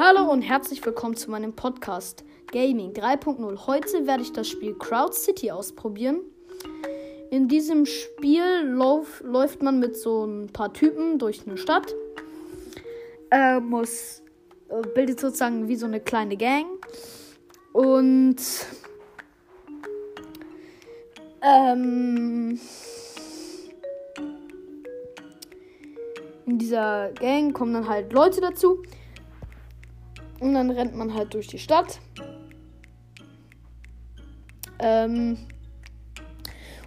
Hallo und herzlich willkommen zu meinem Podcast Gaming 3.0. Heute werde ich das Spiel Crowd City ausprobieren. In diesem Spiel lauf, läuft man mit so ein paar Typen durch eine Stadt. Äh, muss bildet sozusagen wie so eine kleine Gang und ähm, in dieser Gang kommen dann halt Leute dazu. Und dann rennt man halt durch die Stadt. Ähm,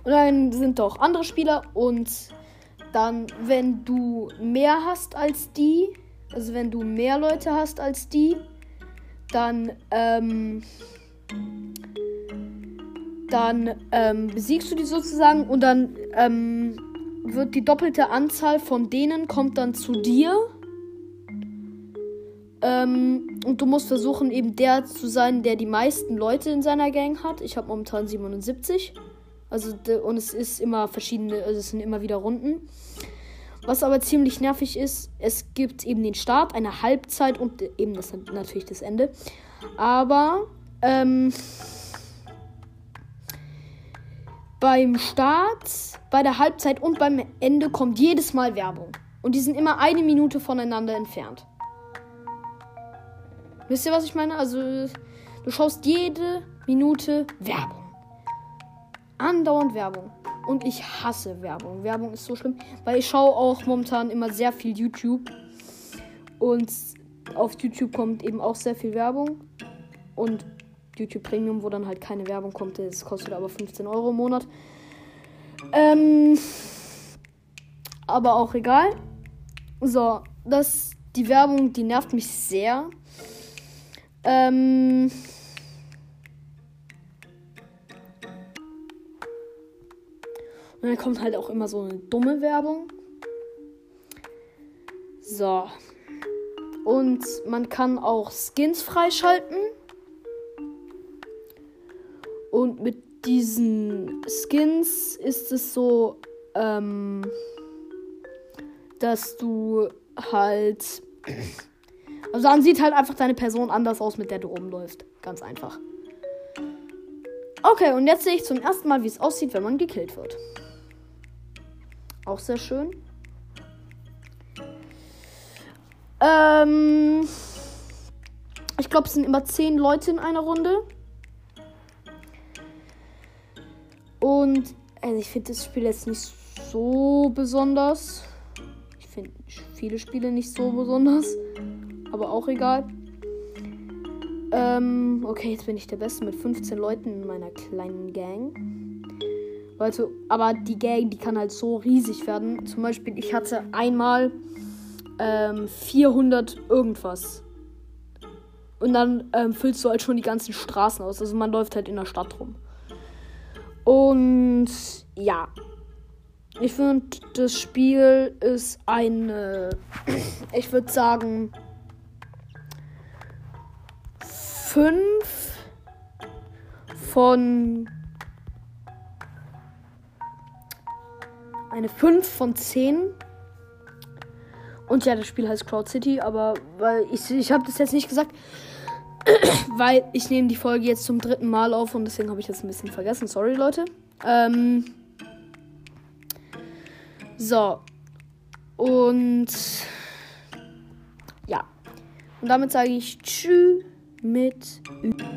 und dann sind da auch andere Spieler. Und dann, wenn du mehr hast als die, also wenn du mehr Leute hast als die, dann, ähm, dann ähm, besiegst du die sozusagen und dann ähm, wird die doppelte Anzahl von denen kommt dann zu dir. Ähm, und du musst versuchen, eben der zu sein, der die meisten Leute in seiner Gang hat. Ich habe momentan 77. Also, und es ist immer verschiedene, also es sind immer wieder Runden. Was aber ziemlich nervig ist, es gibt eben den Start, eine Halbzeit und eben das natürlich das Ende. Aber ähm, beim Start, bei der Halbzeit und beim Ende kommt jedes Mal Werbung. Und die sind immer eine Minute voneinander entfernt. Wisst ihr, was ich meine? Also, du schaust jede Minute Werbung. Andauernd Werbung. Und ich hasse Werbung. Werbung ist so schlimm, weil ich schaue auch momentan immer sehr viel YouTube. Und auf YouTube kommt eben auch sehr viel Werbung. Und YouTube Premium, wo dann halt keine Werbung kommt, das kostet aber 15 Euro im Monat. Ähm, aber auch egal. So, das, die Werbung, die nervt mich sehr. Ähm, Und dann kommt halt auch immer so eine dumme Werbung. So. Und man kann auch Skins freischalten. Und mit diesen Skins ist es so, ähm, dass du halt. Also dann sieht halt einfach deine Person anders aus, mit der du rumläufst. Ganz einfach. Okay, und jetzt sehe ich zum ersten Mal, wie es aussieht, wenn man gekillt wird. Auch sehr schön. Ähm, ich glaube, es sind immer zehn Leute in einer Runde. Und also ich finde das Spiel jetzt nicht so besonders. Ich finde viele Spiele nicht so besonders. Aber auch egal. Ähm, okay, jetzt bin ich der Beste mit 15 Leuten in meiner kleinen Gang. Leute, aber die Gang, die kann halt so riesig werden. Zum Beispiel, ich hatte einmal ähm, 400 irgendwas. Und dann ähm, füllst du halt schon die ganzen Straßen aus. Also man läuft halt in der Stadt rum. Und ja. Ich finde, das Spiel ist eine. Ich würde sagen. 5 von eine 5 von 10. Und ja, das Spiel heißt Crowd City, aber weil ich, ich habe das jetzt nicht gesagt, weil ich nehme die Folge jetzt zum dritten Mal auf und deswegen habe ich das ein bisschen vergessen. Sorry, Leute. Ähm, so. Und ja. Und damit sage ich Tschüss mit Ü.